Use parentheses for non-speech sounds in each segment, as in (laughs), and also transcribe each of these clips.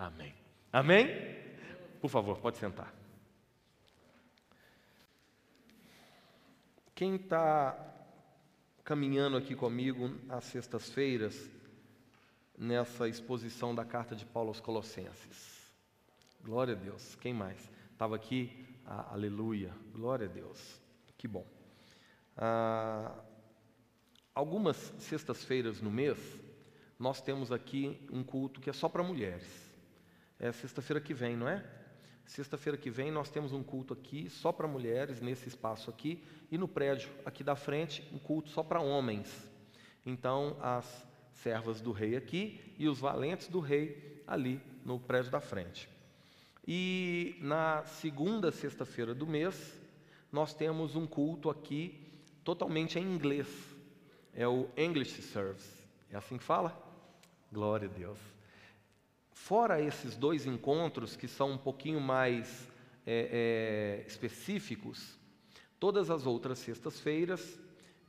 Amém. Amém? Por favor, pode sentar. Quem está caminhando aqui comigo às sextas-feiras, nessa exposição da carta de Paulo aos Colossenses? Glória a Deus. Quem mais? Estava aqui, ah, aleluia. Glória a Deus. Que bom. Ah, algumas sextas-feiras no mês, nós temos aqui um culto que é só para mulheres. É sexta-feira que vem, não é? Sexta-feira que vem nós temos um culto aqui só para mulheres, nesse espaço aqui, e no prédio aqui da frente, um culto só para homens. Então, as servas do rei aqui e os valentes do rei ali no prédio da frente. E na segunda sexta-feira do mês, nós temos um culto aqui totalmente em inglês. É o English Service. É assim que fala? Glória a Deus. Fora esses dois encontros, que são um pouquinho mais é, é, específicos, todas as outras sextas-feiras,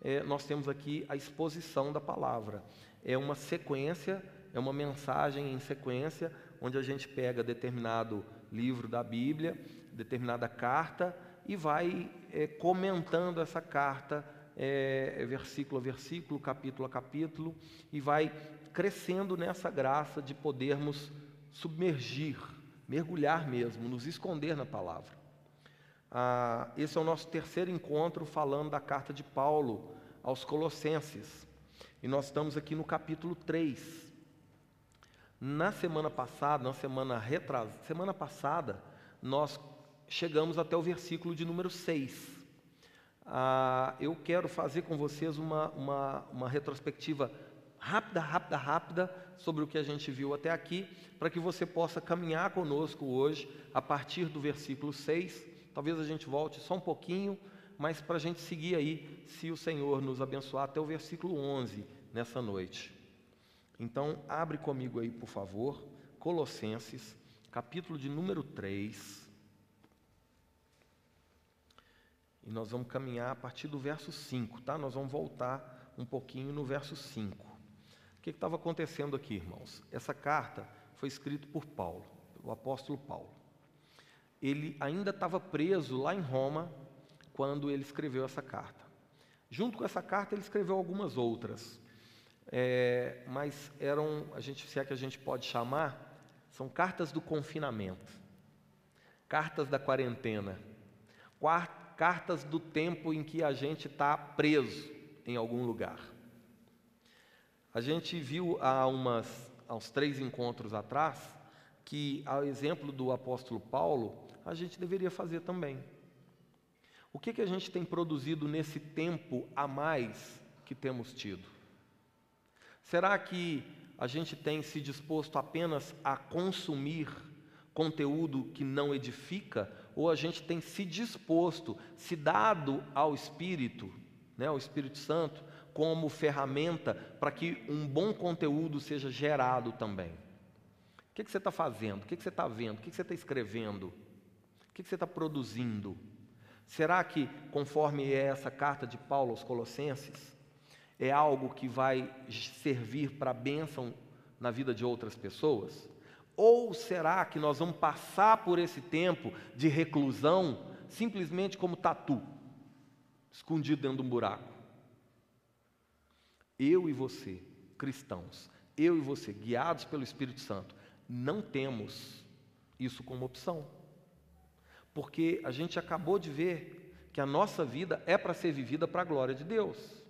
é, nós temos aqui a exposição da palavra. É uma sequência, é uma mensagem em sequência, onde a gente pega determinado livro da Bíblia, determinada carta, e vai é, comentando essa carta, é, versículo a versículo, capítulo a capítulo, e vai crescendo nessa graça de podermos submergir, mergulhar mesmo, nos esconder na palavra. Ah, esse é o nosso terceiro encontro falando da carta de Paulo aos Colossenses. E nós estamos aqui no capítulo 3. Na semana passada, na semana retrasada, semana passada, nós chegamos até o versículo de número 6. Ah, eu quero fazer com vocês uma, uma, uma retrospectiva rápida, rápida, rápida sobre o que a gente viu até aqui, para que você possa caminhar conosco hoje a partir do versículo 6. Talvez a gente volte só um pouquinho, mas para a gente seguir aí, se o Senhor nos abençoar, até o versículo 11 nessa noite. Então, abre comigo aí, por favor, Colossenses, capítulo de número 3. E nós vamos caminhar a partir do verso 5, tá? Nós vamos voltar um pouquinho no verso 5. O que estava acontecendo aqui, irmãos? Essa carta foi escrita por Paulo, o apóstolo Paulo. Ele ainda estava preso lá em Roma quando ele escreveu essa carta. Junto com essa carta, ele escreveu algumas outras, é, mas eram, a gente, se é que a gente pode chamar, são cartas do confinamento, cartas da quarentena, cartas do tempo em que a gente está preso em algum lugar. A gente viu há, umas, há uns três encontros atrás que, ao exemplo do apóstolo Paulo, a gente deveria fazer também. O que, que a gente tem produzido nesse tempo a mais que temos tido? Será que a gente tem se disposto apenas a consumir conteúdo que não edifica ou a gente tem se disposto, se dado ao Espírito, né, ao Espírito Santo, como ferramenta para que um bom conteúdo seja gerado também. O que, você está fazendo? O que, você está vendo? O que, você está escrevendo? O que, que você está produzindo? Será que, conforme é essa carta de Paulo aos Colossenses, é algo que vai servir para bênção na vida de outras pessoas? Ou será que nós vamos passar por esse tempo de reclusão simplesmente como tatu, escondido dentro de um buraco? Eu e você, cristãos, eu e você, guiados pelo Espírito Santo, não temos isso como opção. Porque a gente acabou de ver que a nossa vida é para ser vivida para a glória de Deus.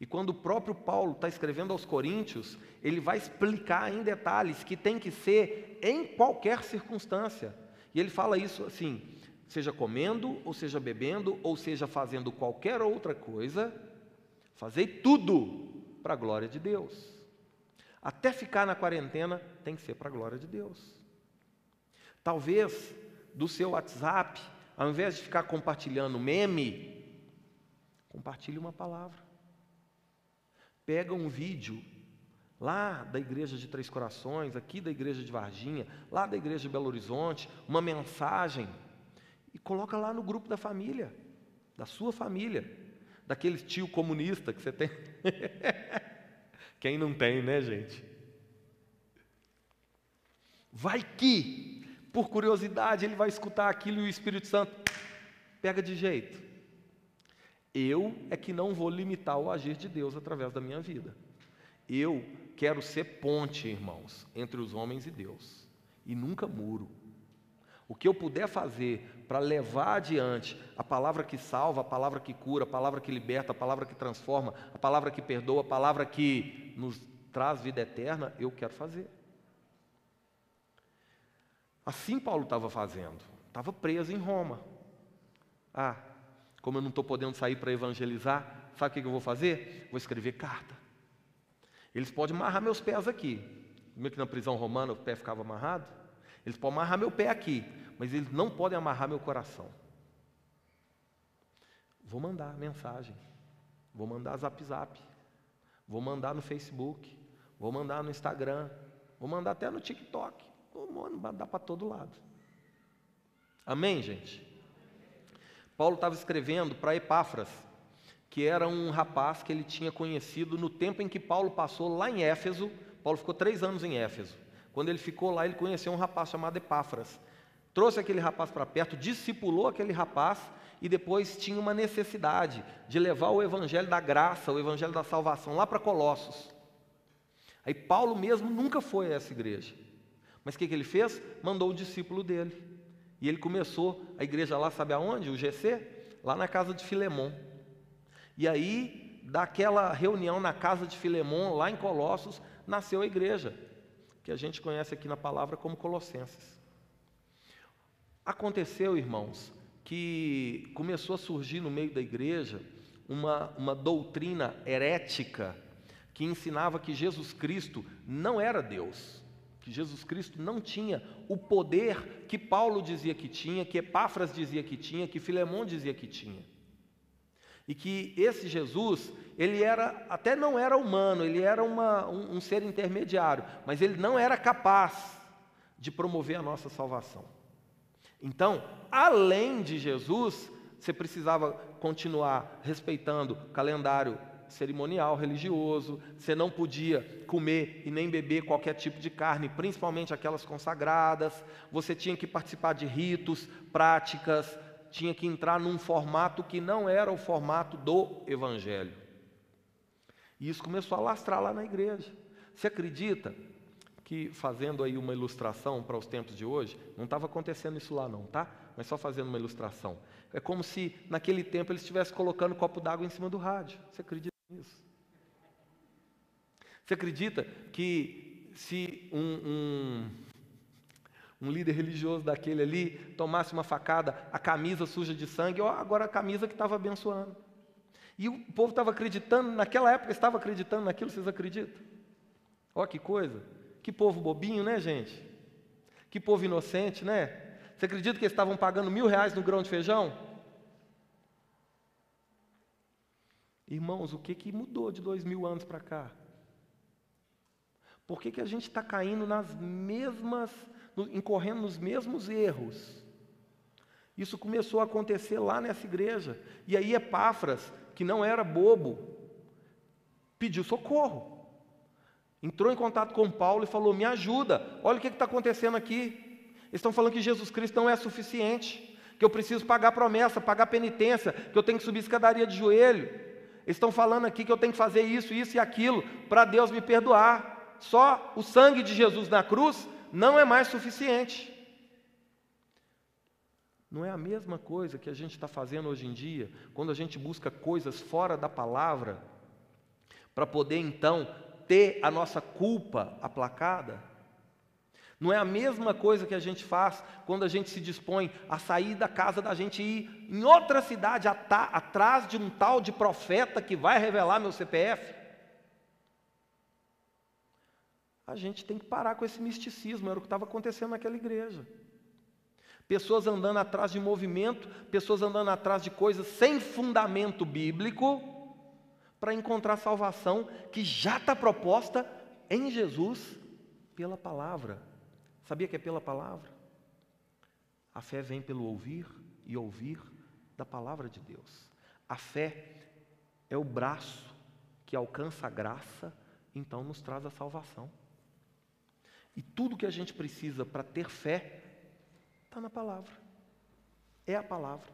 E quando o próprio Paulo está escrevendo aos Coríntios, ele vai explicar em detalhes que tem que ser em qualquer circunstância. E ele fala isso assim: seja comendo, ou seja bebendo, ou seja fazendo qualquer outra coisa, fazei tudo para a glória de Deus. Até ficar na quarentena tem que ser para a glória de Deus. Talvez do seu WhatsApp, ao invés de ficar compartilhando meme, compartilhe uma palavra pega um vídeo lá da igreja de Três Corações, aqui da igreja de Varginha, lá da igreja de Belo Horizonte, uma mensagem e coloca lá no grupo da família, da sua família, daquele tio comunista que você tem. (laughs) Quem não tem, né, gente? Vai que, por curiosidade, ele vai escutar aquilo e o Espírito Santo pega de jeito. Eu é que não vou limitar o agir de Deus através da minha vida. Eu quero ser ponte, irmãos, entre os homens e Deus, e nunca muro. O que eu puder fazer para levar adiante a palavra que salva, a palavra que cura, a palavra que liberta, a palavra que transforma, a palavra que perdoa, a palavra que nos traz vida eterna, eu quero fazer. Assim Paulo estava fazendo, estava preso em Roma. Ah, como eu não estou podendo sair para evangelizar, sabe o que eu vou fazer? Vou escrever carta. Eles podem amarrar meus pés aqui. Como é que na prisão romana o pé ficava amarrado? Eles podem amarrar meu pé aqui, mas eles não podem amarrar meu coração. Vou mandar mensagem, vou mandar zap zap, vou mandar no Facebook, vou mandar no Instagram, vou mandar até no TikTok, vou mandar para todo lado. Amém, gente? Paulo estava escrevendo para Epáfras, que era um rapaz que ele tinha conhecido no tempo em que Paulo passou lá em Éfeso. Paulo ficou três anos em Éfeso. Quando ele ficou lá, ele conheceu um rapaz chamado Epáfras. Trouxe aquele rapaz para perto, discipulou aquele rapaz e depois tinha uma necessidade de levar o evangelho da graça, o evangelho da salvação lá para Colossos. Aí Paulo mesmo nunca foi a essa igreja. Mas o que, que ele fez? Mandou o discípulo dele. E ele começou a igreja lá, sabe aonde? O GC? Lá na casa de Filemon. E aí, daquela reunião na casa de Filemon, lá em Colossos, nasceu a igreja, que a gente conhece aqui na palavra como Colossenses. Aconteceu, irmãos, que começou a surgir no meio da igreja uma, uma doutrina herética que ensinava que Jesus Cristo não era Deus, que Jesus Cristo não tinha o poder que Paulo dizia que tinha, que Epáfras dizia que tinha, que Filemão dizia que tinha. E que esse Jesus, ele era, até não era humano, ele era uma, um, um ser intermediário, mas ele não era capaz de promover a nossa salvação. Então, além de Jesus, você precisava continuar respeitando calendário cerimonial religioso, você não podia comer e nem beber qualquer tipo de carne, principalmente aquelas consagradas, você tinha que participar de ritos, práticas, tinha que entrar num formato que não era o formato do Evangelho. E isso começou a lastrar lá na igreja. Você acredita que, fazendo aí uma ilustração para os tempos de hoje, não estava acontecendo isso lá não, tá? Mas só fazendo uma ilustração. É como se naquele tempo eles estivessem colocando um copo d'água em cima do rádio. Você acredita nisso? Você acredita que se um, um um líder religioso daquele ali tomasse uma facada, a camisa suja de sangue, ó, agora a camisa que estava abençoando. E o povo estava acreditando, naquela época estava acreditando naquilo, vocês acreditam? Ó, que coisa. Que povo bobinho, né, gente? Que povo inocente, né? Você acredita que eles estavam pagando mil reais no grão de feijão? Irmãos, o que, que mudou de dois mil anos para cá? Por que, que a gente está caindo nas mesmas incorrendo nos mesmos erros. Isso começou a acontecer lá nessa igreja. E aí Epáfras, que não era bobo, pediu socorro. Entrou em contato com Paulo e falou: Me ajuda, olha o que está acontecendo aqui. Eles estão falando que Jesus Cristo não é suficiente, que eu preciso pagar promessa, pagar penitência, que eu tenho que subir escadaria de joelho. Eles estão falando aqui que eu tenho que fazer isso, isso e aquilo para Deus me perdoar. Só o sangue de Jesus na cruz não é mais suficiente. Não é a mesma coisa que a gente está fazendo hoje em dia, quando a gente busca coisas fora da palavra, para poder então ter a nossa culpa aplacada? Não é a mesma coisa que a gente faz quando a gente se dispõe a sair da casa da gente e ir em outra cidade atrás de um tal de profeta que vai revelar meu CPF? A gente tem que parar com esse misticismo, era o que estava acontecendo naquela igreja. Pessoas andando atrás de movimento, pessoas andando atrás de coisas sem fundamento bíblico, para encontrar salvação que já está proposta em Jesus pela palavra. Sabia que é pela palavra? A fé vem pelo ouvir e ouvir da palavra de Deus. A fé é o braço que alcança a graça, então nos traz a salvação. E tudo que a gente precisa para ter fé está na palavra. É a palavra.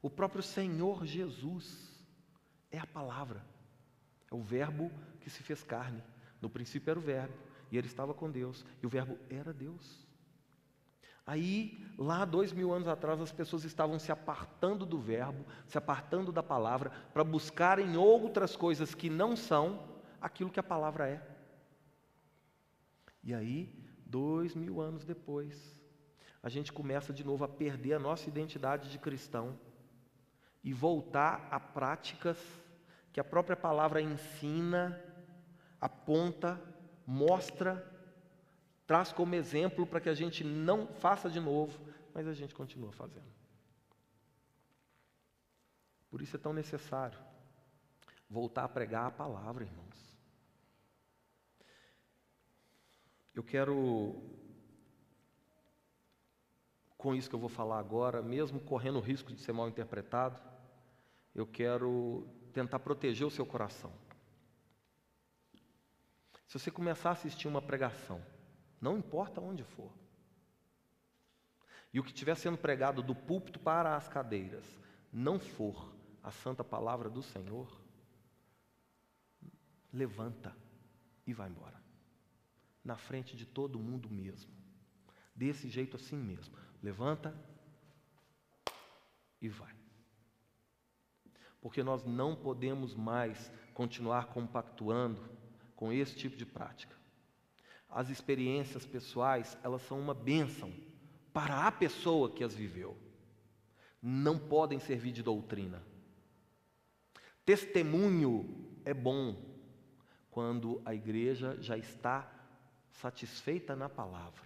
O próprio Senhor Jesus é a palavra. É o Verbo que se fez carne. No princípio era o Verbo, e ele estava com Deus, e o Verbo era Deus. Aí, lá dois mil anos atrás, as pessoas estavam se apartando do Verbo, se apartando da palavra, para buscarem outras coisas que não são aquilo que a palavra é. E aí, dois mil anos depois, a gente começa de novo a perder a nossa identidade de cristão e voltar a práticas que a própria palavra ensina, aponta, mostra, traz como exemplo para que a gente não faça de novo, mas a gente continua fazendo. Por isso é tão necessário voltar a pregar a palavra, irmãos. Eu quero, com isso que eu vou falar agora, mesmo correndo o risco de ser mal interpretado, eu quero tentar proteger o seu coração. Se você começar a assistir uma pregação, não importa onde for, e o que estiver sendo pregado do púlpito para as cadeiras não for a santa palavra do Senhor, levanta e vai embora na frente de todo mundo mesmo. Desse jeito assim mesmo. Levanta e vai. Porque nós não podemos mais continuar compactuando com esse tipo de prática. As experiências pessoais, elas são uma bênção para a pessoa que as viveu. Não podem servir de doutrina. Testemunho é bom quando a igreja já está satisfeita na palavra.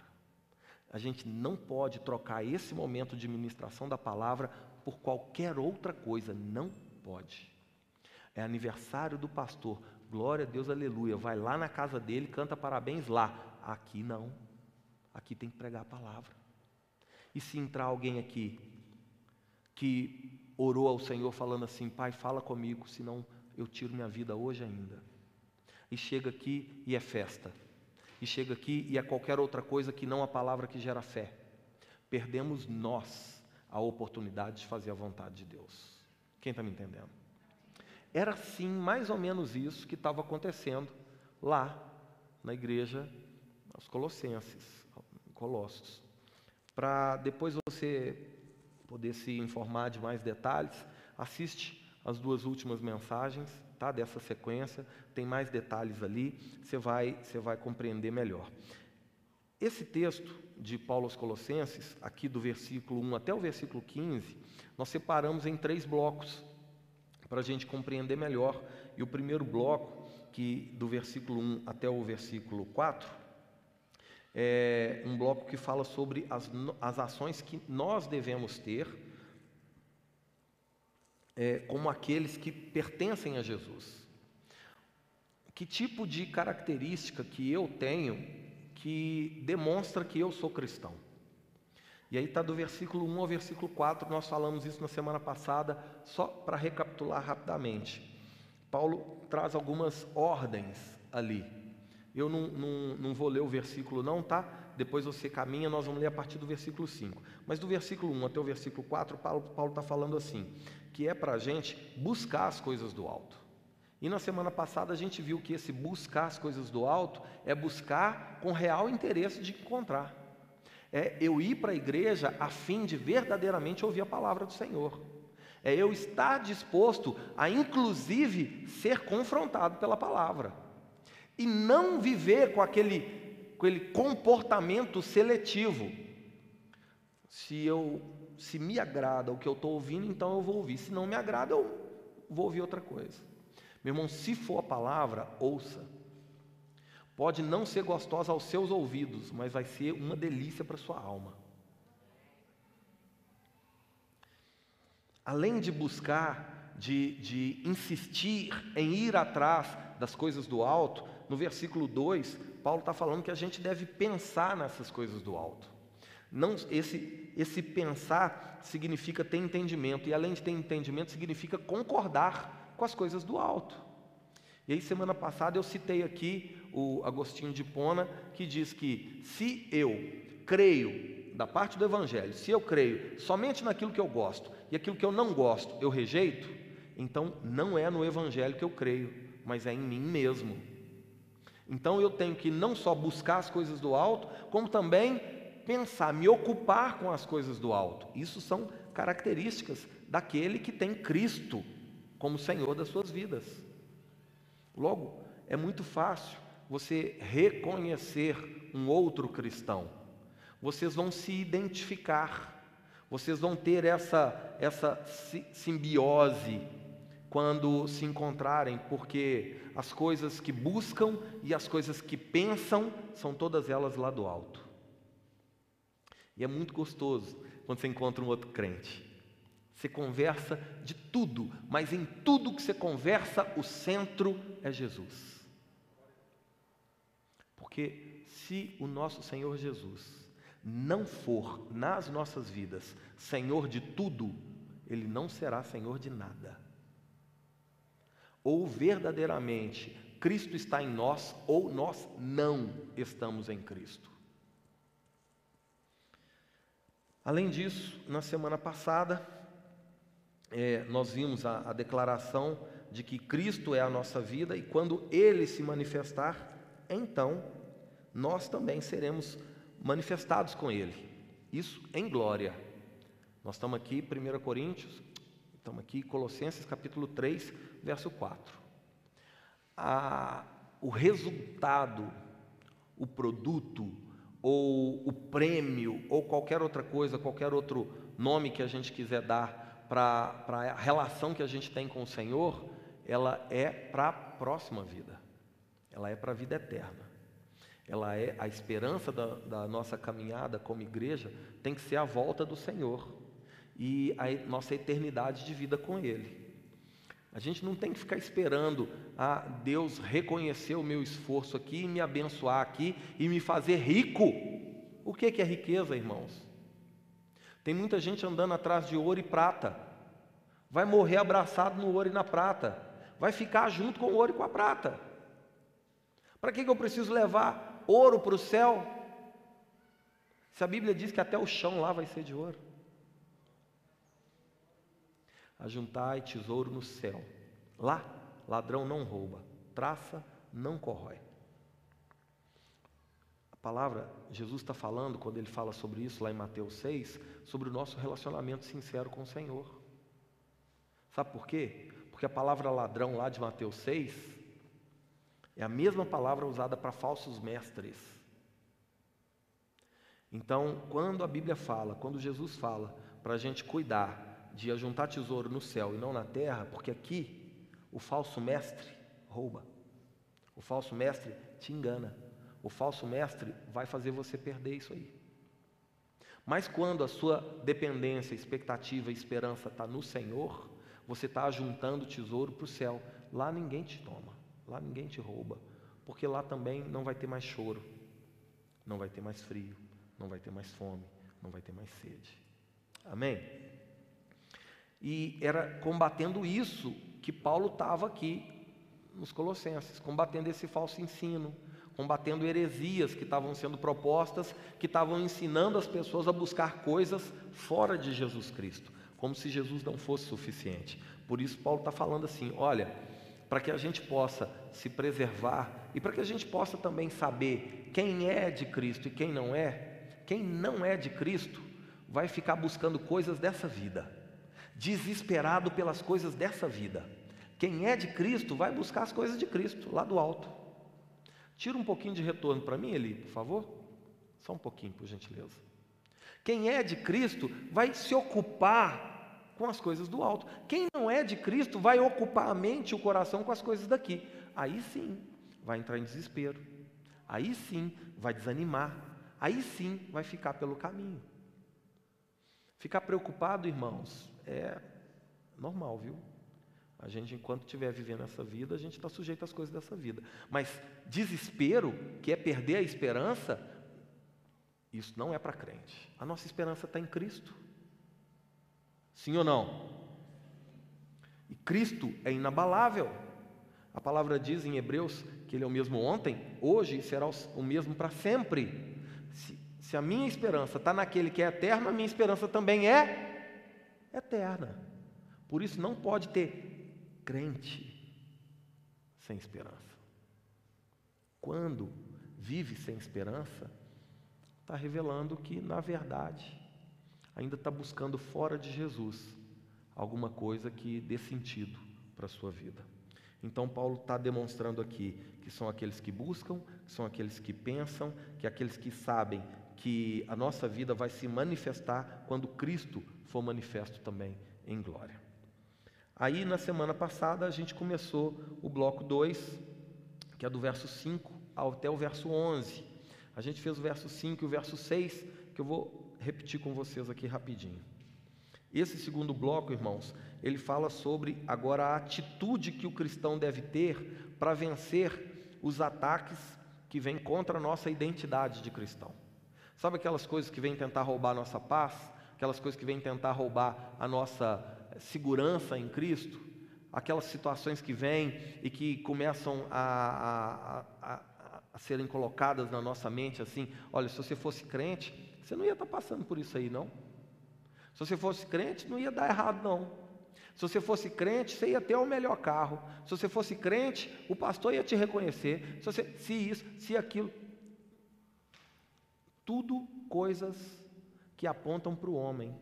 A gente não pode trocar esse momento de ministração da palavra por qualquer outra coisa, não pode. É aniversário do pastor, glória a Deus, aleluia. Vai lá na casa dele, canta parabéns lá. Aqui não, aqui tem que pregar a palavra. E se entrar alguém aqui que orou ao Senhor falando assim: Pai, fala comigo, senão eu tiro minha vida hoje ainda. E chega aqui e é festa e chega aqui e é qualquer outra coisa que não a palavra que gera fé. Perdemos nós a oportunidade de fazer a vontade de Deus. Quem está me entendendo? Era sim mais ou menos isso que estava acontecendo lá na igreja aos Colossenses, Colossos. Para depois você poder se informar de mais detalhes, assiste as duas últimas mensagens tá, dessa sequência, tem mais detalhes ali, você vai, você vai compreender melhor. Esse texto de Paulo aos Colossenses, aqui do versículo 1 até o versículo 15, nós separamos em três blocos para a gente compreender melhor. E o primeiro bloco, que do versículo 1 até o versículo 4, é um bloco que fala sobre as, as ações que nós devemos ter é, como aqueles que pertencem a Jesus. Que tipo de característica que eu tenho que demonstra que eu sou cristão? E aí está do versículo 1 ao versículo 4, nós falamos isso na semana passada, só para recapitular rapidamente. Paulo traz algumas ordens ali. Eu não, não, não vou ler o versículo, não, tá? Depois você caminha, nós vamos ler a partir do versículo 5. Mas do versículo 1 até o versículo 4, Paulo está falando assim: que é para a gente buscar as coisas do alto. E na semana passada a gente viu que esse buscar as coisas do alto é buscar com real interesse de encontrar. É eu ir para a igreja a fim de verdadeiramente ouvir a palavra do Senhor. É eu estar disposto a, inclusive, ser confrontado pela palavra. E não viver com aquele, com aquele comportamento seletivo. Se eu se me agrada o que eu estou ouvindo, então eu vou ouvir. Se não me agrada, eu vou ouvir outra coisa. Meu irmão, se for a palavra, ouça. Pode não ser gostosa aos seus ouvidos, mas vai ser uma delícia para sua alma. Além de buscar, de, de insistir em ir atrás das coisas do alto, no versículo 2, Paulo está falando que a gente deve pensar nessas coisas do alto. Não, esse, esse pensar significa ter entendimento, e além de ter entendimento, significa concordar com as coisas do alto. E aí, semana passada, eu citei aqui o Agostinho de Pona, que diz que se eu creio da parte do Evangelho, se eu creio somente naquilo que eu gosto e aquilo que eu não gosto eu rejeito, então não é no Evangelho que eu creio, mas é em mim mesmo. Então eu tenho que não só buscar as coisas do alto, como também pensar, me ocupar com as coisas do alto. Isso são características daquele que tem Cristo como Senhor das suas vidas. Logo, é muito fácil você reconhecer um outro cristão. Vocês vão se identificar, vocês vão ter essa, essa simbiose quando se encontrarem, porque as coisas que buscam e as coisas que pensam são todas elas lá do alto. E é muito gostoso quando você encontra um outro crente. Você conversa de tudo, mas em tudo que você conversa, o centro é Jesus. Porque se o nosso Senhor Jesus não for nas nossas vidas Senhor de tudo, ele não será Senhor de nada. Ou verdadeiramente Cristo está em nós, ou nós não estamos em Cristo. Além disso, na semana passada, é, nós vimos a, a declaração de que Cristo é a nossa vida e quando Ele se manifestar, então nós também seremos manifestados com Ele. Isso em glória. Nós estamos aqui, 1 Coríntios, estamos aqui, Colossenses capítulo 3, verso 4. A, o resultado, o produto, ou o prêmio, ou qualquer outra coisa, qualquer outro nome que a gente quiser dar para a relação que a gente tem com o Senhor, ela é para a próxima vida, ela é para a vida eterna. Ela é a esperança da, da nossa caminhada como igreja, tem que ser a volta do Senhor e a nossa eternidade de vida com Ele. A gente não tem que ficar esperando a ah, Deus reconhecer o meu esforço aqui, me abençoar aqui e me fazer rico. O que é riqueza, irmãos? Tem muita gente andando atrás de ouro e prata. Vai morrer abraçado no ouro e na prata. Vai ficar junto com o ouro e com a prata. Para que, que eu preciso levar ouro para o céu? Se a Bíblia diz que até o chão lá vai ser de ouro. Ajuntai tesouro no céu. Lá, ladrão não rouba, traça não corrói palavra, Jesus está falando, quando ele fala sobre isso lá em Mateus 6, sobre o nosso relacionamento sincero com o Senhor. Sabe por quê? Porque a palavra ladrão lá de Mateus 6 é a mesma palavra usada para falsos mestres. Então, quando a Bíblia fala, quando Jesus fala para a gente cuidar de ajuntar tesouro no céu e não na terra, porque aqui o falso mestre rouba, o falso mestre te engana. O falso mestre vai fazer você perder isso aí. Mas quando a sua dependência, expectativa e esperança está no Senhor, você está juntando tesouro para o céu. Lá ninguém te toma, lá ninguém te rouba, porque lá também não vai ter mais choro, não vai ter mais frio, não vai ter mais fome, não vai ter mais sede. Amém? E era combatendo isso que Paulo estava aqui nos Colossenses, combatendo esse falso ensino, combatendo heresias que estavam sendo propostas, que estavam ensinando as pessoas a buscar coisas fora de Jesus Cristo, como se Jesus não fosse suficiente. Por isso, Paulo está falando assim: olha, para que a gente possa se preservar e para que a gente possa também saber quem é de Cristo e quem não é, quem não é de Cristo vai ficar buscando coisas dessa vida, desesperado pelas coisas dessa vida. Quem é de Cristo vai buscar as coisas de Cristo, lá do alto. Tira um pouquinho de retorno para mim, Eli, por favor. Só um pouquinho, por gentileza. Quem é de Cristo vai se ocupar com as coisas do alto. Quem não é de Cristo vai ocupar a mente e o coração com as coisas daqui. Aí sim vai entrar em desespero. Aí sim vai desanimar. Aí sim vai ficar pelo caminho. Ficar preocupado, irmãos, é normal, viu? A gente, enquanto estiver vivendo essa vida, a gente está sujeito às coisas dessa vida. Mas desespero, que é perder a esperança, isso não é para crente. A nossa esperança está em Cristo. Sim ou não? E Cristo é inabalável. A palavra diz em Hebreus que Ele é o mesmo ontem, hoje e será o mesmo para sempre. Se, se a minha esperança está naquele que é eterno, a minha esperança também é eterna. Por isso não pode ter crente sem esperança. Quando vive sem esperança, está revelando que, na verdade, ainda está buscando fora de Jesus alguma coisa que dê sentido para a sua vida. Então, Paulo está demonstrando aqui que são aqueles que buscam, que são aqueles que pensam, que aqueles que sabem que a nossa vida vai se manifestar quando Cristo for manifesto também em glória. Aí, na semana passada, a gente começou o bloco 2, que é do verso 5 até o verso 11. A gente fez o verso 5 e o verso 6, que eu vou repetir com vocês aqui rapidinho. Esse segundo bloco, irmãos, ele fala sobre agora a atitude que o cristão deve ter para vencer os ataques que vêm contra a nossa identidade de cristão. Sabe aquelas coisas que vêm tentar roubar a nossa paz? Aquelas coisas que vêm tentar roubar a nossa segurança em Cristo? Aquelas situações que vêm e que começam a, a, a, a serem colocadas na nossa mente assim: olha, se você fosse crente, você não ia estar passando por isso aí, não. Se você fosse crente, não ia dar errado, não. Se você fosse crente, você ia ter o melhor carro. Se você fosse crente, o pastor ia te reconhecer. Se, você, se isso, se aquilo. Tudo coisas que apontam para o homem,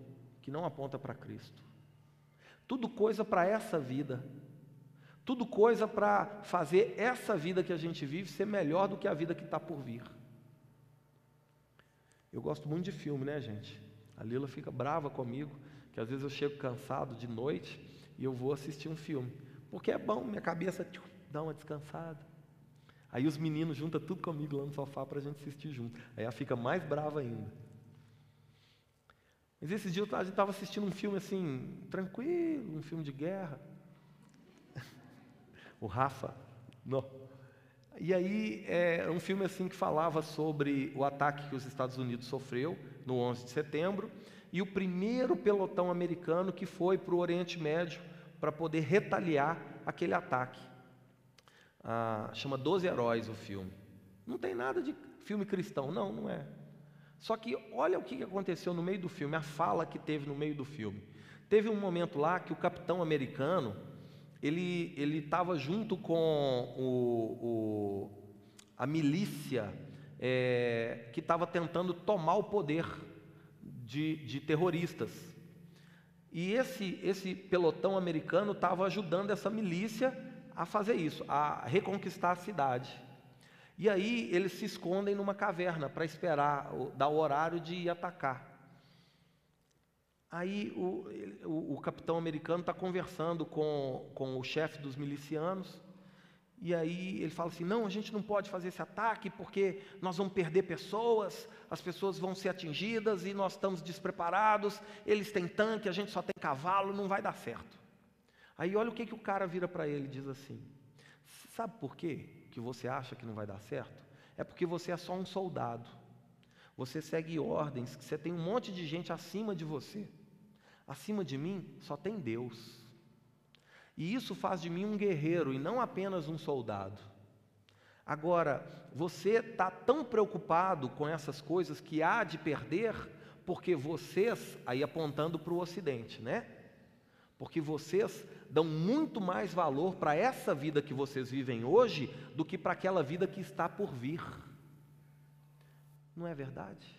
que não aponta para Cristo. Tudo coisa para essa vida. Tudo coisa para fazer essa vida que a gente vive ser melhor do que a vida que está por vir. Eu gosto muito de filme, né, gente? A Lila fica brava comigo, que às vezes eu chego cansado de noite e eu vou assistir um filme. Porque é bom, minha cabeça tchum, dá uma descansada. Aí os meninos juntam tudo comigo lá no sofá para a gente assistir junto. Aí ela fica mais brava ainda. Mas esses dias a gente estava assistindo um filme assim, tranquilo, um filme de guerra. (laughs) o Rafa, não. E aí é um filme assim que falava sobre o ataque que os Estados Unidos sofreu no 11 de setembro e o primeiro pelotão americano que foi para o Oriente Médio para poder retaliar aquele ataque. Ah, chama Doze Heróis o filme. Não tem nada de filme cristão, não, não é. Só que olha o que aconteceu no meio do filme, a fala que teve no meio do filme. Teve um momento lá que o capitão americano, ele ele estava junto com o, o a milícia é, que estava tentando tomar o poder de, de terroristas. E esse, esse pelotão americano estava ajudando essa milícia a fazer isso, a reconquistar a cidade. E aí eles se escondem numa caverna para esperar, dar o horário de ir atacar. Aí o, o, o capitão americano está conversando com, com o chefe dos milicianos, e aí ele fala assim: não, a gente não pode fazer esse ataque porque nós vamos perder pessoas, as pessoas vão ser atingidas e nós estamos despreparados, eles têm tanque, a gente só tem cavalo, não vai dar certo. Aí olha o que, que o cara vira para ele e diz assim: sabe por quê que você acha que não vai dar certo? É porque você é só um soldado, você segue ordens, você tem um monte de gente acima de você, acima de mim só tem Deus. E isso faz de mim um guerreiro e não apenas um soldado. Agora, você está tão preocupado com essas coisas que há de perder, porque vocês, aí apontando para o Ocidente, né? Porque vocês dão muito mais valor para essa vida que vocês vivem hoje do que para aquela vida que está por vir. Não é verdade?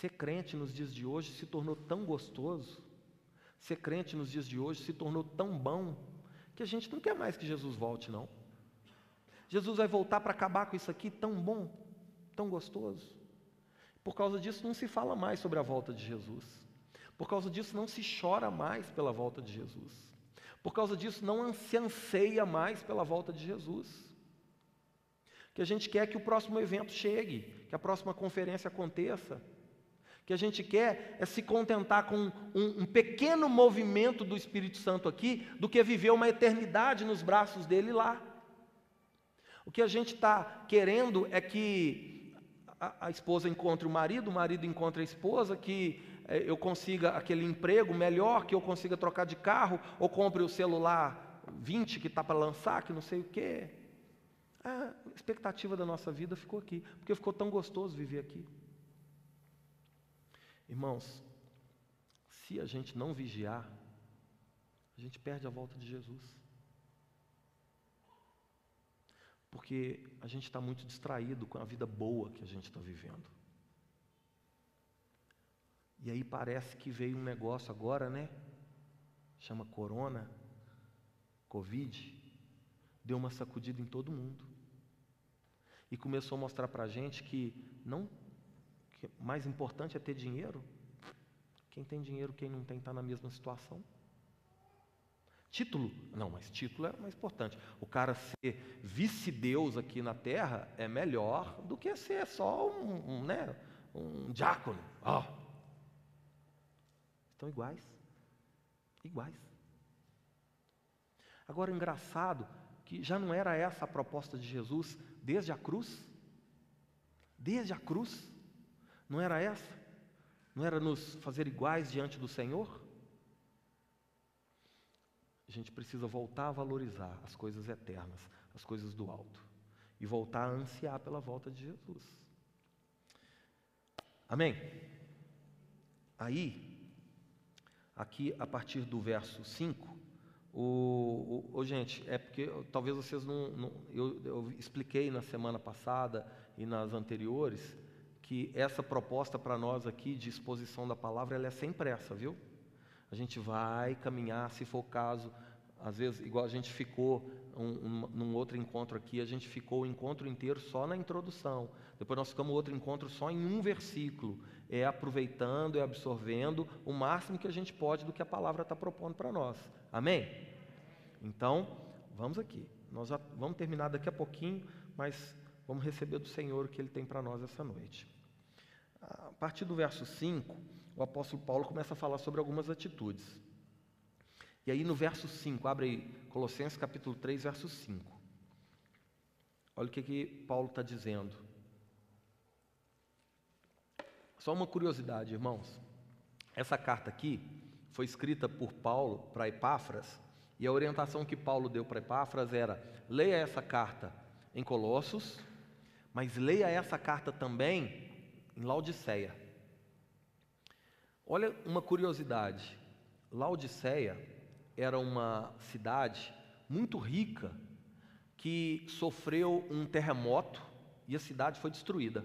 Ser crente nos dias de hoje se tornou tão gostoso. Ser crente nos dias de hoje se tornou tão bom que a gente não quer mais que Jesus volte, não. Jesus vai voltar para acabar com isso aqui tão bom, tão gostoso. Por causa disso não se fala mais sobre a volta de Jesus. Por causa disso não se chora mais pela volta de Jesus. Por causa disso não se anseia mais pela volta de Jesus. Que a gente quer que o próximo evento chegue, que a próxima conferência aconteça, que a gente quer é se contentar com um, um, pequeno movimento do Espírito Santo aqui, do que viver uma eternidade nos braços dele lá. O que a gente está querendo é que a, a, esposa encontre o marido, o marido encontre a esposa, que eu consiga aquele emprego melhor, que eu consiga trocar de carro, ou compre o celular 20 que está para lançar, que não sei o quê. A expectativa da nossa vida ficou aqui, porque ficou tão gostoso viver aqui. Irmãos, se a gente não vigiar, a gente perde a volta de Jesus. Porque a gente está muito distraído com a vida boa que a gente está vivendo. E aí parece que veio um negócio agora, né? Chama Corona, Covid, deu uma sacudida em todo mundo. E começou a mostrar para a gente que não, que mais importante é ter dinheiro. Quem tem dinheiro, quem não tem, está na mesma situação. Título? Não, mas título é mais importante. O cara ser vice-deus aqui na terra é melhor do que ser só um, um né, um diácono. Oh. Estão iguais. Iguais. Agora, engraçado que já não era essa a proposta de Jesus desde a cruz? Desde a cruz? Não era essa? Não era nos fazer iguais diante do Senhor? a gente precisa voltar a valorizar as coisas eternas, as coisas do alto, e voltar a ansiar pela volta de Jesus. Amém? Aí, aqui a partir do verso 5, o, o, o, gente, é porque talvez vocês não. não eu, eu, expliquei na semana passada e nas anteriores que essa proposta para nós aqui de exposição da palavra ela é sem pressa, viu? A gente vai caminhar, se for o caso, às vezes, igual a gente ficou um, um, num outro encontro aqui, a gente ficou o encontro inteiro só na introdução. Depois nós ficamos outro encontro só em um versículo. É aproveitando, é absorvendo o máximo que a gente pode do que a palavra está propondo para nós. Amém? Então, vamos aqui. Nós vamos terminar daqui a pouquinho, mas vamos receber do Senhor o que Ele tem para nós essa noite. A partir do verso 5, o apóstolo Paulo começa a falar sobre algumas atitudes. E aí no verso 5, abre aí, Colossenses capítulo 3, verso 5. Olha o que, que Paulo está dizendo. Só uma curiosidade, irmãos. Essa carta aqui foi escrita por Paulo para Epáfras, e a orientação que Paulo deu para Epáfras era: leia essa carta em Colossos, mas leia essa carta também em Laodiceia. Olha uma curiosidade: Laodiceia era uma cidade muito rica que sofreu um terremoto e a cidade foi destruída.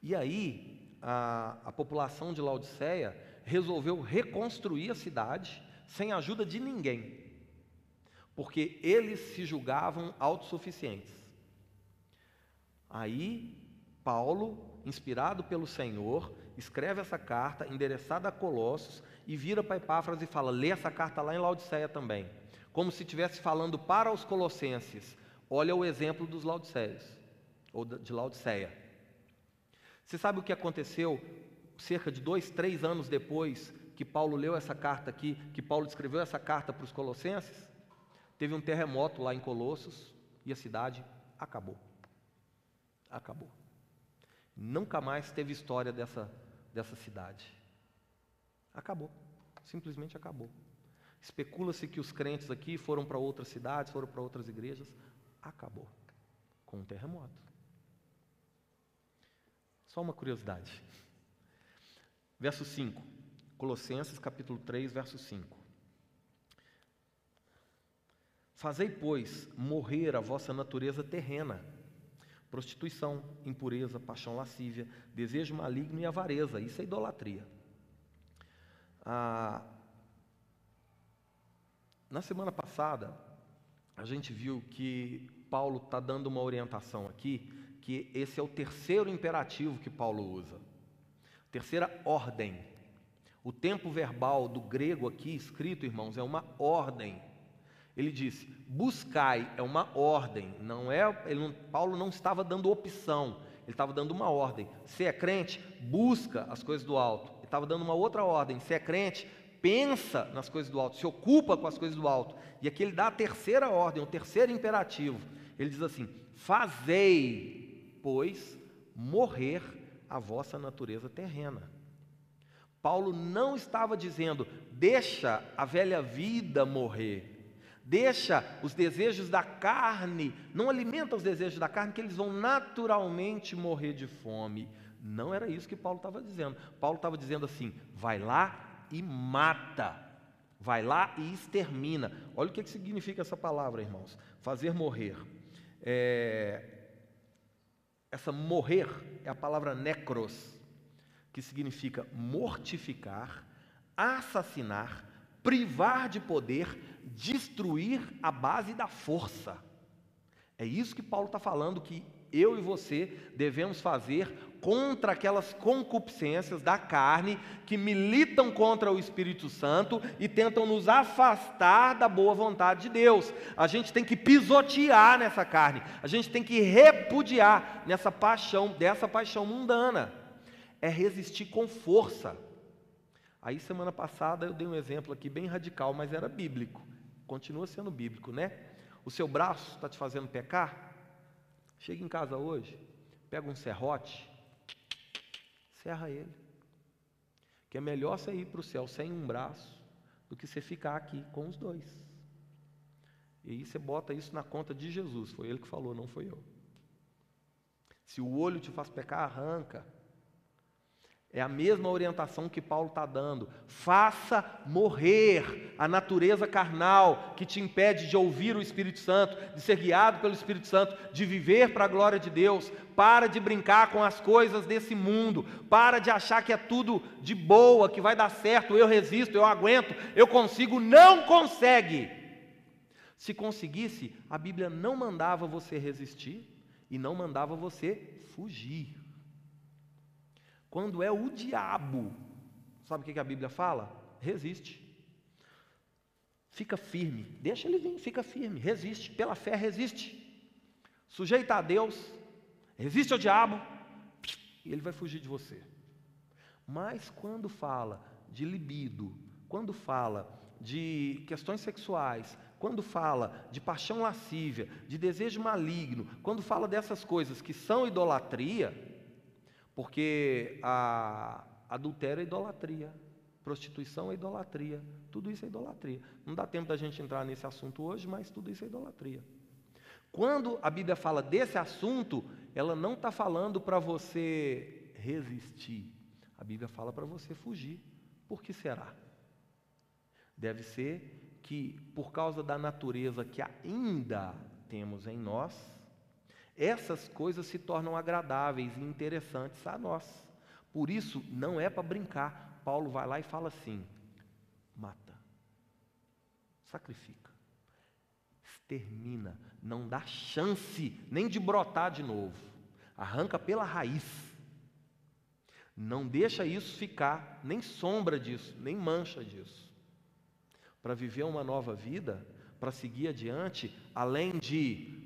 E aí a, a população de Laodiceia resolveu reconstruir a cidade sem a ajuda de ninguém, porque eles se julgavam autossuficientes. Aí Paulo inspirado pelo Senhor, escreve essa carta endereçada a Colossos e vira para Epáfras e fala: lê essa carta lá em Laodiceia também. Como se estivesse falando para os colossenses. Olha o exemplo dos Laodiceios, ou de Laodiceia. Você sabe o que aconteceu cerca de dois, três anos depois que Paulo leu essa carta aqui, que Paulo escreveu essa carta para os colossenses? Teve um terremoto lá em Colossos e a cidade acabou. Acabou. Nunca mais teve história dessa, dessa cidade. Acabou. Simplesmente acabou. Especula-se que os crentes aqui foram para outras cidades, foram para outras igrejas. Acabou. Com um terremoto. Só uma curiosidade. Verso 5. Colossenses capítulo 3, verso 5. Fazei, pois, morrer a vossa natureza terrena prostituição, impureza, paixão lascívia, desejo maligno e avareza. Isso é idolatria. Ah, na semana passada, a gente viu que Paulo está dando uma orientação aqui, que esse é o terceiro imperativo que Paulo usa. Terceira ordem. O tempo verbal do grego aqui escrito, irmãos, é uma ordem. Ele disse: buscai é uma ordem, não é? Não, Paulo não estava dando opção, ele estava dando uma ordem. Se é crente, busca as coisas do alto. Ele estava dando uma outra ordem. Se é crente, pensa nas coisas do alto, se ocupa com as coisas do alto. E aqui ele dá a terceira ordem, o terceiro imperativo. Ele diz assim: fazei, pois, morrer a vossa natureza terrena. Paulo não estava dizendo, deixa a velha vida morrer. Deixa os desejos da carne, não alimenta os desejos da carne, que eles vão naturalmente morrer de fome. Não era isso que Paulo estava dizendo. Paulo estava dizendo assim: vai lá e mata, vai lá e extermina. Olha o que, significa essa palavra, irmãos: fazer morrer. É... Essa morrer é a palavra necros, que significa mortificar, assassinar, privar de poder, destruir a base da força. É isso que Paulo está falando que eu e você devemos fazer contra aquelas concupiscências da carne que militam contra o Espírito Santo e tentam nos afastar da boa vontade de Deus. A gente tem que pisotear nessa carne, a gente tem que repudiar nessa paixão, dessa paixão mundana. É resistir com força. Aí semana passada eu dei um exemplo aqui bem radical, mas era bíblico. Continua sendo bíblico, né? O seu braço está te fazendo pecar? Chega em casa hoje, pega um serrote, serra ele. Que é melhor você ir para o céu sem um braço do que você ficar aqui com os dois. E aí você bota isso na conta de Jesus, foi ele que falou, não foi eu. Se o olho te faz pecar, arranca. É a mesma orientação que Paulo está dando. Faça morrer a natureza carnal que te impede de ouvir o Espírito Santo, de ser guiado pelo Espírito Santo, de viver para a glória de Deus. Para de brincar com as coisas desse mundo. Para de achar que é tudo de boa, que vai dar certo. Eu resisto, eu aguento, eu consigo. Não consegue. Se conseguisse, a Bíblia não mandava você resistir e não mandava você fugir. Quando é o diabo, sabe o que a Bíblia fala? Resiste. Fica firme, deixa ele vir, fica firme, resiste, pela fé resiste. Sujeita a Deus, resiste ao diabo, e ele vai fugir de você. Mas quando fala de libido, quando fala de questões sexuais, quando fala de paixão lascívia, de desejo maligno, quando fala dessas coisas que são idolatria, porque a adultério é idolatria, prostituição é idolatria, tudo isso é idolatria. Não dá tempo da gente entrar nesse assunto hoje, mas tudo isso é idolatria. Quando a Bíblia fala desse assunto, ela não está falando para você resistir, a Bíblia fala para você fugir. Por que será? Deve ser que, por causa da natureza que ainda temos em nós, essas coisas se tornam agradáveis e interessantes a nós. Por isso, não é para brincar. Paulo vai lá e fala assim: mata, sacrifica, extermina, não dá chance nem de brotar de novo, arranca pela raiz. Não deixa isso ficar, nem sombra disso, nem mancha disso. Para viver uma nova vida, para seguir adiante, além de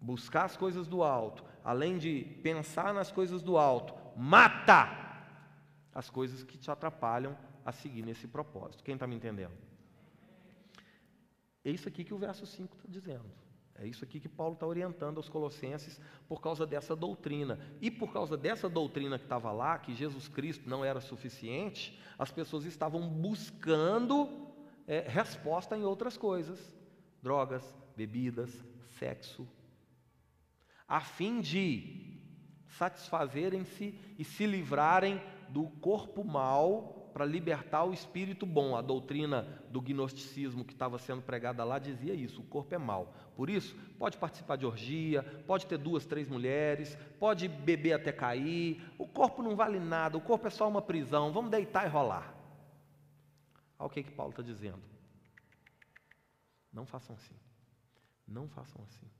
buscar as coisas do alto, além de pensar nas coisas do alto, mata as coisas que te atrapalham a seguir nesse propósito. Quem está me entendendo? É isso aqui que o verso 5 está dizendo. É isso aqui que Paulo está orientando aos Colossenses por causa dessa doutrina. E por causa dessa doutrina que estava lá, que Jesus Cristo não era suficiente, as pessoas estavam buscando é, resposta em outras coisas: drogas, bebidas, sexo, a fim de satisfazerem-se e se livrarem do corpo mal para libertar o espírito bom. A doutrina do gnosticismo que estava sendo pregada lá dizia isso: o corpo é mal. Por isso, pode participar de orgia, pode ter duas, três mulheres, pode beber até cair. O corpo não vale nada, o corpo é só uma prisão. Vamos deitar e rolar. Olha o que, que Paulo está dizendo. Não façam assim. Não façam assim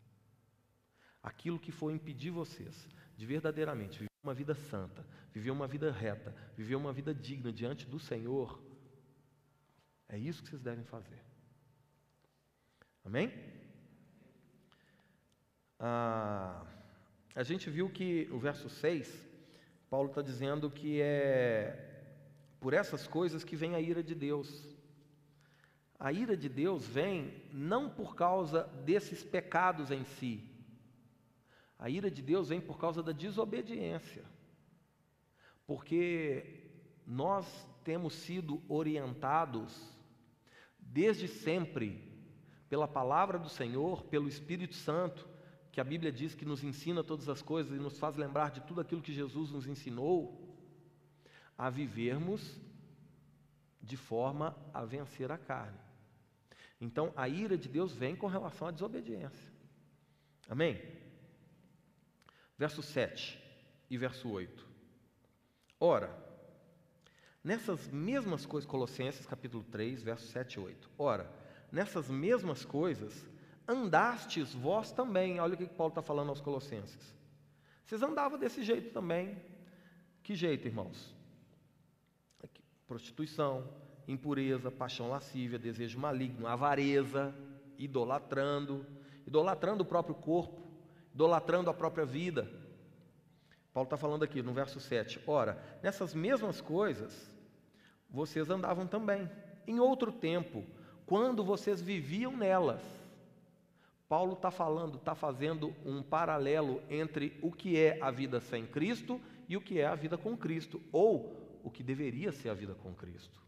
aquilo que for impedir vocês de verdadeiramente viver uma vida santa, viver uma vida reta, viver uma vida digna diante do Senhor, é isso que vocês devem fazer. Amém? Ah, a gente viu que o verso 6, Paulo está dizendo que é por essas coisas que vem a ira de Deus. A ira de Deus vem não por causa desses pecados em si, a ira de Deus vem por causa da desobediência. Porque nós temos sido orientados desde sempre pela palavra do Senhor, pelo Espírito Santo, que a Bíblia diz que nos ensina todas as coisas e nos faz lembrar de tudo aquilo que Jesus nos ensinou, a vivermos de forma a vencer a carne. Então, a ira de Deus vem com relação à desobediência. Amém? Verso 7 e verso 8. Ora, nessas mesmas coisas, Colossenses capítulo 3, verso 7 e 8. Ora, nessas mesmas coisas andastes vós também. Olha o que Paulo está falando aos Colossenses. Vocês andavam desse jeito também. Que jeito, irmãos? Aqui, prostituição, impureza, paixão lascívia, desejo maligno, avareza, idolatrando, idolatrando o próprio corpo, idolatrando a própria vida. Paulo está falando aqui no verso 7. Ora, nessas mesmas coisas, vocês andavam também, em outro tempo, quando vocês viviam nelas. Paulo está falando, está fazendo um paralelo entre o que é a vida sem Cristo e o que é a vida com Cristo, ou o que deveria ser a vida com Cristo.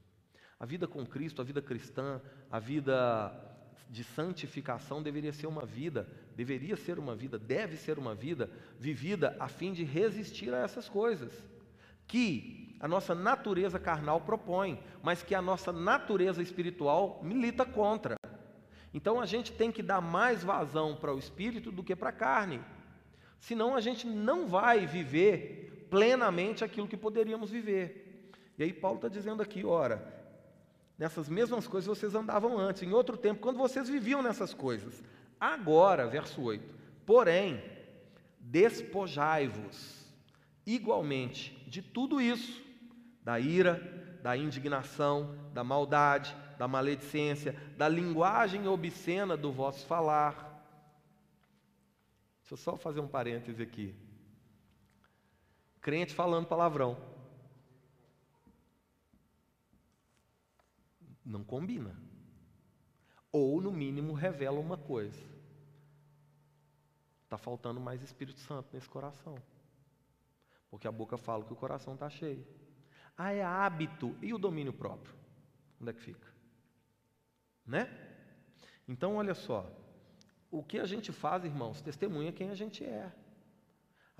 A vida com Cristo, a vida cristã, a vida de santificação deveria ser uma vida, deveria ser uma vida, deve ser uma vida vivida a fim de resistir a essas coisas que a nossa natureza carnal propõe, mas que a nossa natureza espiritual milita contra. Então a gente tem que dar mais vazão para o espírito do que para a carne. Senão a gente não vai viver plenamente aquilo que poderíamos viver. E aí Paulo está dizendo aqui, ora, Nessas mesmas coisas vocês andavam antes, em outro tempo, quando vocês viviam nessas coisas. Agora, verso 8: Porém, despojai-vos igualmente de tudo isso, da ira, da indignação, da maldade, da maledicência, da linguagem obscena do vosso falar. Deixa eu só fazer um parêntese aqui. Crente falando palavrão. Não combina. Ou, no mínimo, revela uma coisa. Está faltando mais Espírito Santo nesse coração. Porque a boca fala que o coração está cheio. Ah, é hábito. E o domínio próprio? Onde é que fica? Né? Então, olha só. O que a gente faz, irmãos, testemunha quem a gente é.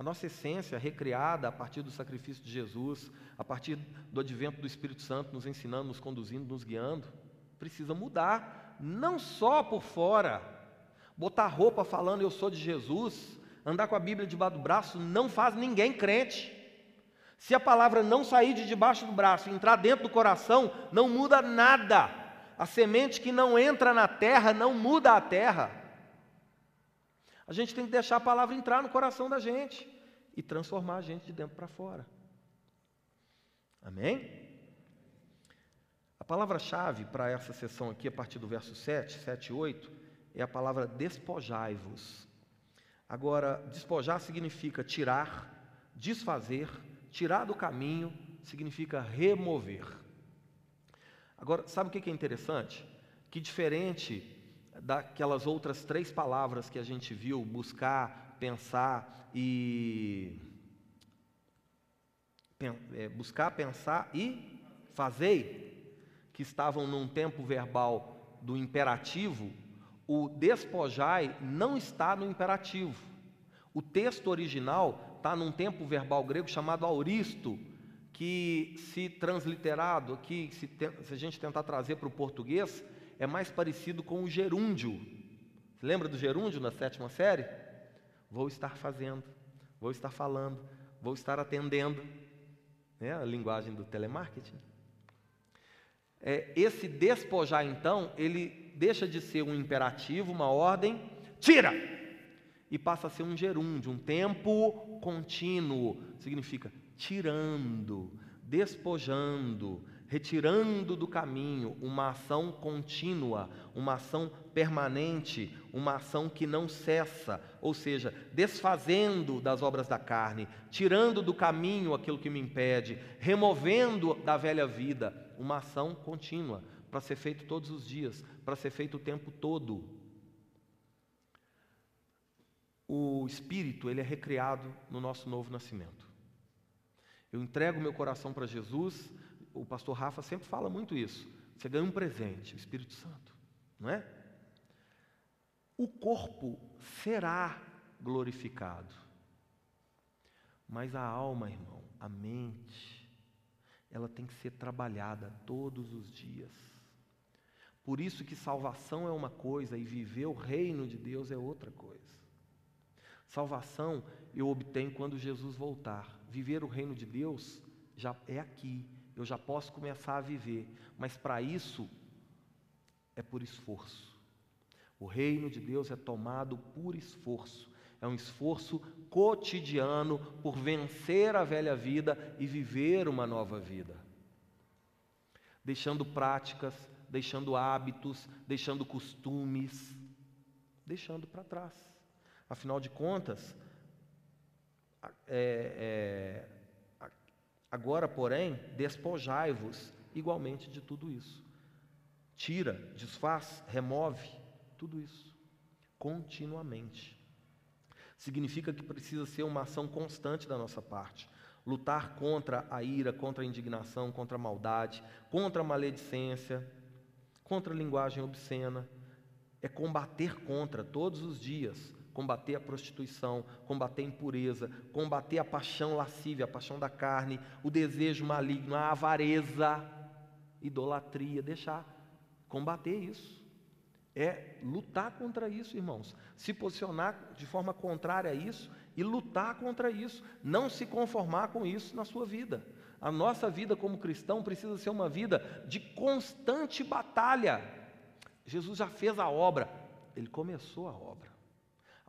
A nossa essência recriada a partir do sacrifício de Jesus, a partir do advento do Espírito Santo nos ensinando, nos conduzindo, nos guiando, precisa mudar, não só por fora. Botar roupa falando eu sou de Jesus, andar com a Bíblia debaixo do braço, não faz ninguém crente. Se a palavra não sair de debaixo do braço e entrar dentro do coração, não muda nada. A semente que não entra na terra não muda a terra. A gente tem que deixar a palavra entrar no coração da gente e transformar a gente de dentro para fora. Amém? A palavra-chave para essa sessão aqui, a partir do verso 7, 7 e 8, é a palavra despojai-vos. Agora, despojar significa tirar, desfazer, tirar do caminho, significa remover. Agora, sabe o que é interessante? Que diferente daquelas outras três palavras que a gente viu, buscar, pensar e. É, buscar, pensar e fazei, que estavam num tempo verbal do imperativo, o despojai não está no imperativo. O texto original está num tempo verbal grego chamado auristo, que se transliterado aqui, se, se a gente tentar trazer para o português, é mais parecido com o gerúndio. Você lembra do gerúndio na sétima série? Vou estar fazendo, vou estar falando, vou estar atendendo. É a linguagem do telemarketing. É, esse despojar, então, ele deixa de ser um imperativo, uma ordem, tira! E passa a ser um gerúndio, um tempo contínuo. Significa tirando, despojando, retirando do caminho uma ação contínua, uma ação permanente, uma ação que não cessa, ou seja, desfazendo das obras da carne, tirando do caminho aquilo que me impede, removendo da velha vida, uma ação contínua, para ser feito todos os dias, para ser feito o tempo todo. O espírito, ele é recriado no nosso novo nascimento. Eu entrego meu coração para Jesus, o pastor Rafa sempre fala muito isso. Você ganha um presente, o Espírito Santo, não é? o corpo será glorificado. Mas a alma, irmão, a mente, ela tem que ser trabalhada todos os dias. Por isso que salvação é uma coisa e viver o reino de Deus é outra coisa. Salvação eu obtenho quando Jesus voltar. Viver o reino de Deus já é aqui. Eu já posso começar a viver, mas para isso é por esforço. O reino de Deus é tomado por esforço. É um esforço cotidiano por vencer a velha vida e viver uma nova vida. Deixando práticas, deixando hábitos, deixando costumes, deixando para trás. Afinal de contas, é, é, agora, porém, despojai-vos igualmente de tudo isso. Tira, desfaz, remove tudo isso continuamente. Significa que precisa ser uma ação constante da nossa parte. Lutar contra a ira, contra a indignação, contra a maldade, contra a maledicência, contra a linguagem obscena. É combater contra todos os dias combater a prostituição, combater a impureza, combater a paixão lascívia, a paixão da carne, o desejo maligno, a avareza, idolatria, deixar, combater isso. É lutar contra isso, irmãos. Se posicionar de forma contrária a isso e lutar contra isso. Não se conformar com isso na sua vida. A nossa vida como cristão precisa ser uma vida de constante batalha. Jesus já fez a obra, ele começou a obra.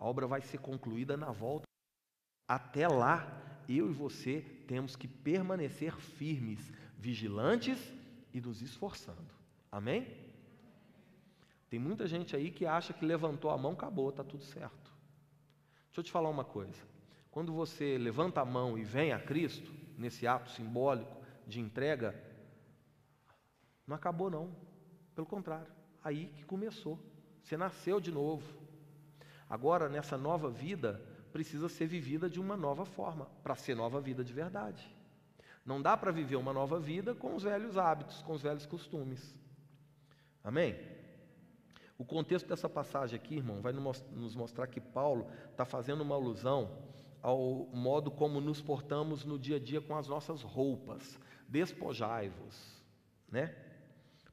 A obra vai ser concluída na volta. Até lá, eu e você temos que permanecer firmes, vigilantes e nos esforçando. Amém? Tem muita gente aí que acha que levantou a mão, acabou, está tudo certo. Deixa eu te falar uma coisa. Quando você levanta a mão e vem a Cristo, nesse ato simbólico de entrega, não acabou não. Pelo contrário, aí que começou. Você nasceu de novo. Agora, nessa nova vida, precisa ser vivida de uma nova forma, para ser nova vida de verdade. Não dá para viver uma nova vida com os velhos hábitos, com os velhos costumes. Amém? O contexto dessa passagem aqui, irmão, vai nos mostrar que Paulo está fazendo uma alusão ao modo como nos portamos no dia a dia com as nossas roupas. Despojai-vos, né?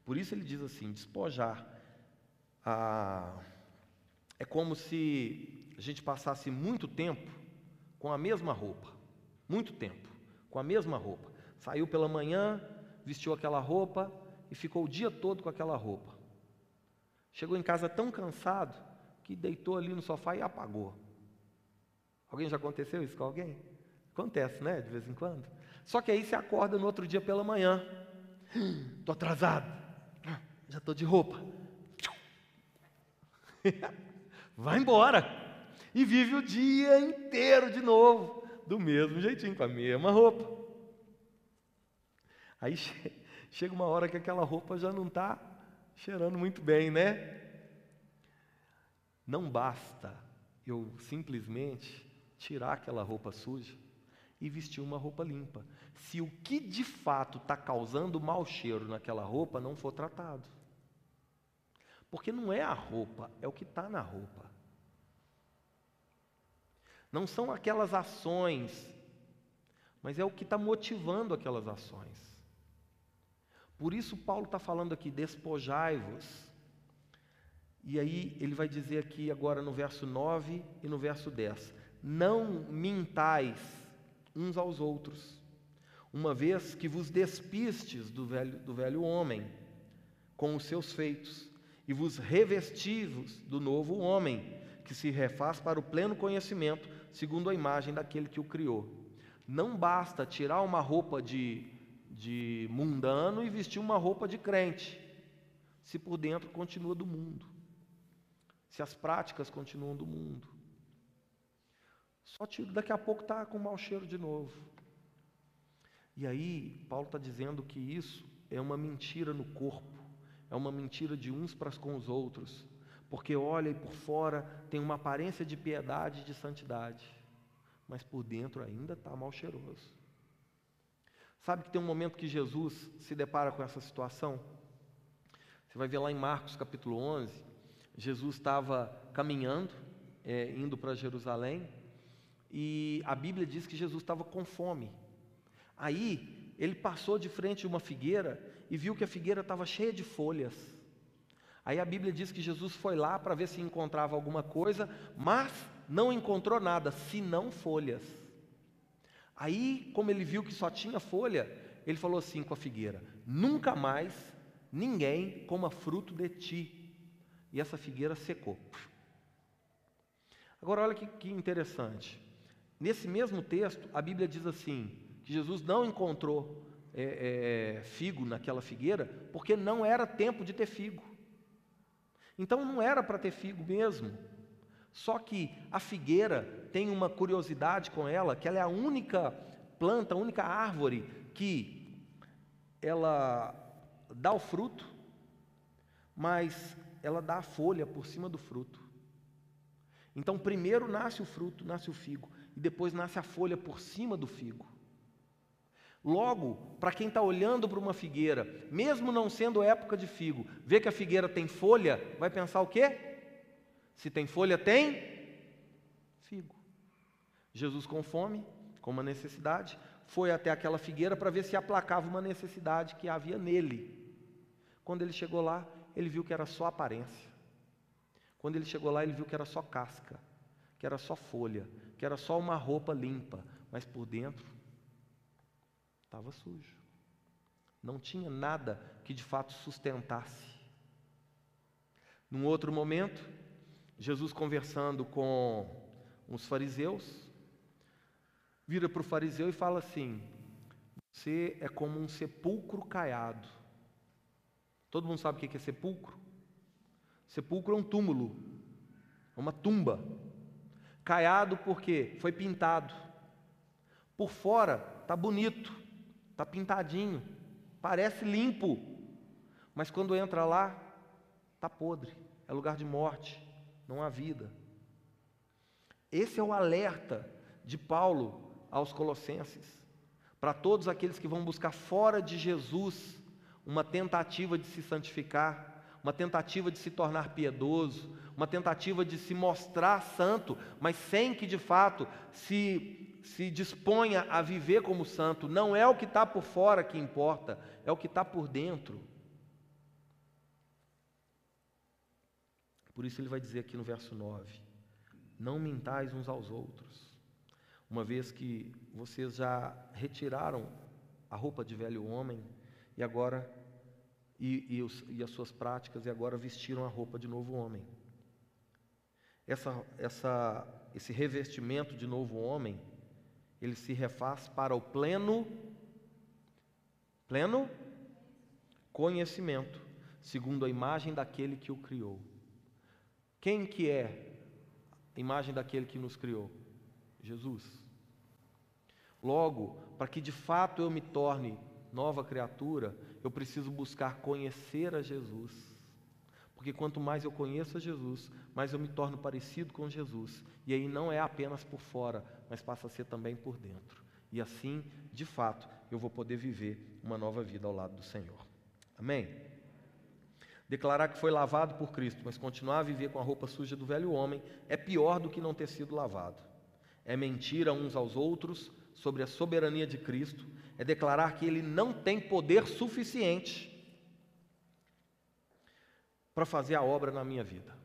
Por isso ele diz assim: despojar a é como se a gente passasse muito tempo com a mesma roupa, muito tempo, com a mesma roupa. Saiu pela manhã, vestiu aquela roupa e ficou o dia todo com aquela roupa. Chegou em casa tão cansado que deitou ali no sofá e apagou. Alguém já aconteceu isso com alguém? Acontece, né? De vez em quando. Só que aí você acorda no outro dia pela manhã. Estou atrasado. Já estou de roupa. Vai embora e vive o dia inteiro de novo, do mesmo jeitinho, com a mesma roupa. Aí (laughs) chega uma hora que aquela roupa já não está cheirando muito bem, né? Não basta eu simplesmente tirar aquela roupa suja e vestir uma roupa limpa, se o que de fato está causando mau cheiro naquela roupa não for tratado. Porque não é a roupa, é o que está na roupa. Não são aquelas ações, mas é o que está motivando aquelas ações. Por isso, Paulo está falando aqui: despojai-vos. E aí, ele vai dizer aqui agora no verso 9 e no verso 10: Não mintais uns aos outros, uma vez que vos despistes do velho, do velho homem com os seus feitos, e vos revestivos do novo homem, que se refaz para o pleno conhecimento segundo a imagem daquele que o criou. Não basta tirar uma roupa de, de mundano e vestir uma roupa de crente, se por dentro continua do mundo, se as práticas continuam do mundo. Só tiro, daqui a pouco está com mau cheiro de novo. E aí, Paulo está dizendo que isso é uma mentira no corpo, é uma mentira de uns para com os outros porque olha e por fora tem uma aparência de piedade e de santidade, mas por dentro ainda está mal cheiroso. Sabe que tem um momento que Jesus se depara com essa situação? Você vai ver lá em Marcos capítulo 11, Jesus estava caminhando, é, indo para Jerusalém, e a Bíblia diz que Jesus estava com fome. Aí ele passou de frente de uma figueira e viu que a figueira estava cheia de folhas. Aí a Bíblia diz que Jesus foi lá para ver se encontrava alguma coisa, mas não encontrou nada, senão folhas. Aí, como ele viu que só tinha folha, ele falou assim com a figueira: Nunca mais ninguém coma fruto de ti. E essa figueira secou. Agora, olha que, que interessante. Nesse mesmo texto, a Bíblia diz assim: que Jesus não encontrou é, é, figo naquela figueira, porque não era tempo de ter figo. Então não era para ter figo mesmo. Só que a figueira tem uma curiosidade com ela, que ela é a única planta, a única árvore que ela dá o fruto, mas ela dá a folha por cima do fruto. Então, primeiro nasce o fruto, nasce o figo, e depois nasce a folha por cima do figo. Logo, para quem está olhando para uma figueira, mesmo não sendo época de figo, vê que a figueira tem folha, vai pensar o quê? Se tem folha, tem figo. Jesus, com fome, com uma necessidade, foi até aquela figueira para ver se aplacava uma necessidade que havia nele. Quando ele chegou lá, ele viu que era só aparência. Quando ele chegou lá, ele viu que era só casca, que era só folha, que era só uma roupa limpa, mas por dentro estava sujo. Não tinha nada que de fato sustentasse. Num outro momento, Jesus conversando com os fariseus, vira para o fariseu e fala assim: Você é como um sepulcro caiado. Todo mundo sabe o que é sepulcro? Sepulcro é um túmulo, é uma tumba. Caiado porque foi pintado. Por fora está bonito, está pintadinho, parece limpo, mas quando entra lá, está podre, é lugar de morte não há vida. Esse é o alerta de Paulo aos Colossenses, para todos aqueles que vão buscar fora de Jesus uma tentativa de se santificar, uma tentativa de se tornar piedoso, uma tentativa de se mostrar santo, mas sem que de fato se, se disponha a viver como santo. Não é o que está por fora que importa, é o que está por dentro. Por isso ele vai dizer aqui no verso 9: Não mintais uns aos outros, uma vez que vocês já retiraram a roupa de velho homem e agora e, e, os, e as suas práticas e agora vestiram a roupa de novo homem. Essa, essa, esse revestimento de novo homem, ele se refaz para o pleno, pleno conhecimento, segundo a imagem daquele que o criou. Quem que é a imagem daquele que nos criou? Jesus. Logo, para que de fato eu me torne nova criatura, eu preciso buscar conhecer a Jesus. Porque quanto mais eu conheço a Jesus, mais eu me torno parecido com Jesus. E aí não é apenas por fora, mas passa a ser também por dentro. E assim, de fato, eu vou poder viver uma nova vida ao lado do Senhor. Amém? Declarar que foi lavado por Cristo, mas continuar a viver com a roupa suja do velho homem é pior do que não ter sido lavado. É mentir a uns aos outros sobre a soberania de Cristo, é declarar que ele não tem poder suficiente para fazer a obra na minha vida.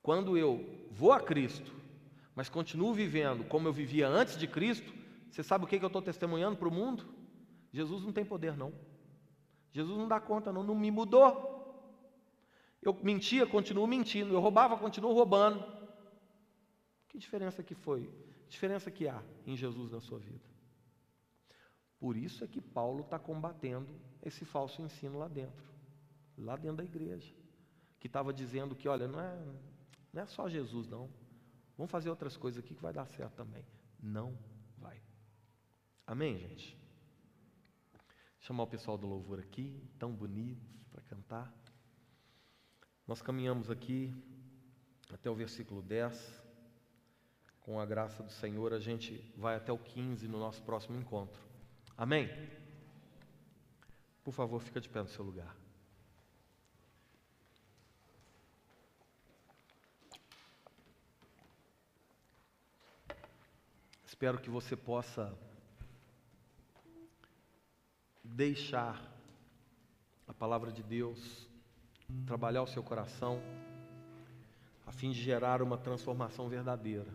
Quando eu vou a Cristo, mas continuo vivendo como eu vivia antes de Cristo, você sabe o que eu estou testemunhando para o mundo? Jesus não tem poder, não. Jesus não dá conta, não, não me mudou. Eu mentia, continuo mentindo. Eu roubava, continuo roubando. Que diferença que foi? Que diferença que há em Jesus na sua vida? Por isso é que Paulo está combatendo esse falso ensino lá dentro, lá dentro da igreja, que estava dizendo que, olha, não é, não é só Jesus, não. Vamos fazer outras coisas aqui que vai dar certo também. Não vai. Amém, gente? chamar o pessoal do louvor aqui, tão bonitos para cantar. Nós caminhamos aqui até o versículo 10. Com a graça do Senhor, a gente vai até o 15 no nosso próximo encontro. Amém? Por favor, fica de pé no seu lugar. Espero que você possa deixar a palavra de Deus trabalhar o seu coração, a fim de gerar uma transformação verdadeira.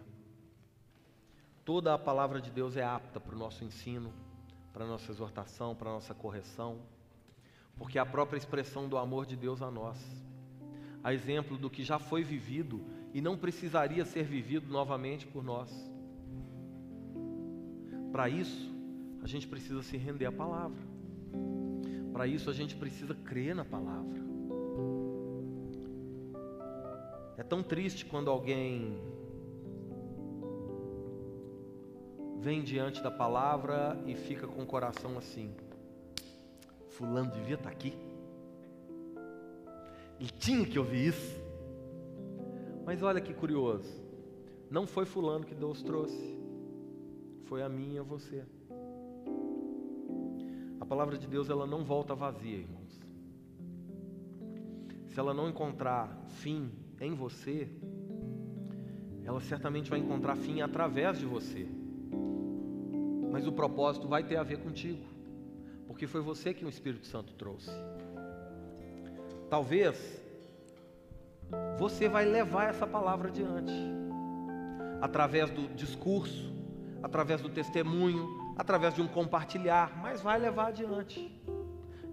Toda a palavra de Deus é apta para o nosso ensino, para a nossa exortação, para a nossa correção, porque é a própria expressão do amor de Deus a nós. A exemplo do que já foi vivido e não precisaria ser vivido novamente por nós. Para isso, a gente precisa se render à palavra. Para isso, a gente precisa crer na palavra. É tão triste quando alguém vem diante da palavra e fica com o coração assim: Fulano devia estar aqui. Ele tinha que ouvir isso. Mas olha que curioso. Não foi Fulano que Deus trouxe. Foi a mim e a você. A palavra de Deus ela não volta vazia, irmãos. Se ela não encontrar fim em você, ela certamente vai encontrar fim através de você. Mas o propósito vai ter a ver contigo, porque foi você que o Espírito Santo trouxe. Talvez você vai levar essa palavra adiante, através do discurso, através do testemunho, através de um compartilhar, mas vai levar adiante.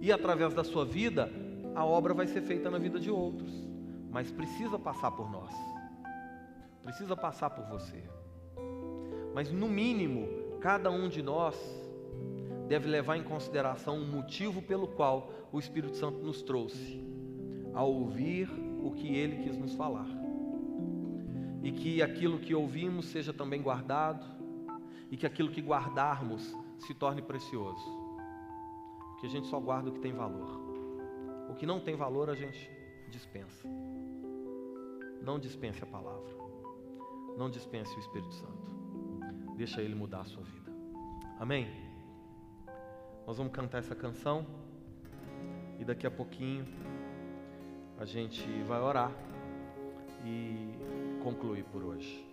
E através da sua vida, a obra vai ser feita na vida de outros, mas precisa passar por nós, precisa passar por você. Mas no mínimo, cada um de nós deve levar em consideração o motivo pelo qual o Espírito Santo nos trouxe, a ouvir o que ele quis nos falar. E que aquilo que ouvimos seja também guardado, e que aquilo que guardarmos se torne precioso. Porque a gente só guarda o que tem valor. O que não tem valor a gente dispensa. Não dispense a palavra. Não dispense o Espírito Santo. Deixa ele mudar a sua vida. Amém? Nós vamos cantar essa canção e daqui a pouquinho a gente vai orar e concluir por hoje.